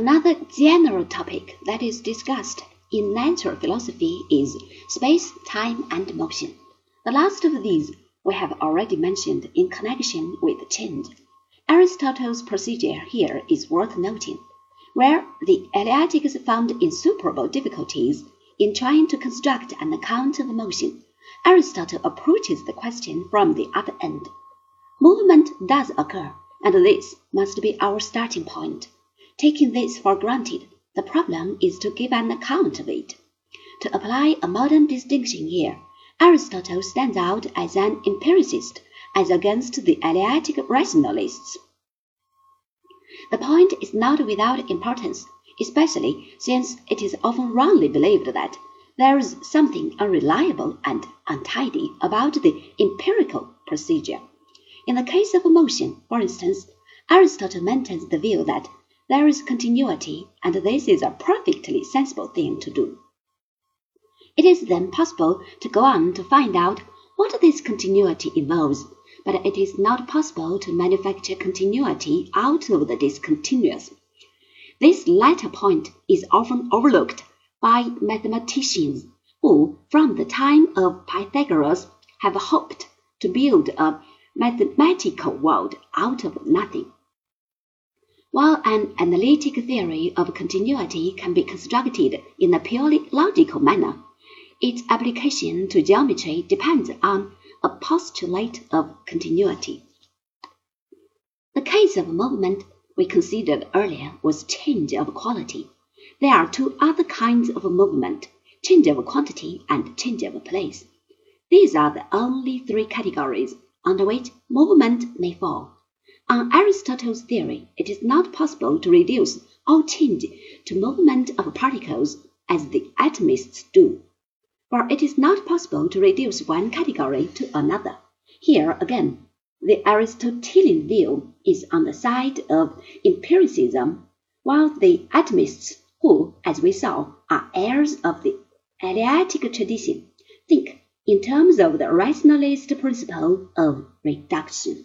Another general topic that is discussed in natural philosophy is space, time, and motion. The last of these we have already mentioned in connection with change. Aristotle's procedure here is worth noting. Where the Eleatics found insuperable difficulties in trying to construct an account of motion, Aristotle approaches the question from the other end. Movement does occur, and this must be our starting point. Taking this for granted, the problem is to give an account of it. To apply a modern distinction here, Aristotle stands out as an empiricist as against the Eleatic rationalists. The point is not without importance, especially since it is often wrongly believed that there is something unreliable and untidy about the empirical procedure. In the case of motion, for instance, Aristotle maintains the view that there is continuity, and this is a perfectly sensible thing to do. It is then possible to go on to find out what this continuity involves, but it is not possible to manufacture continuity out of the discontinuous. This latter point is often overlooked by mathematicians who, from the time of Pythagoras, have hoped to build a mathematical world out of nothing. While an analytic theory of continuity can be constructed in a purely logical manner, its application to geometry depends on a postulate of continuity. The case of movement we considered earlier was change of quality. There are two other kinds of movement, change of quantity and change of place. These are the only three categories under which movement may fall. On Aristotle's theory, it is not possible to reduce all change to movement of particles as the atomists do, for it is not possible to reduce one category to another. Here again, the Aristotelian view is on the side of empiricism, while the atomists, who, as we saw, are heirs of the Eleatic tradition, think in terms of the rationalist principle of reduction.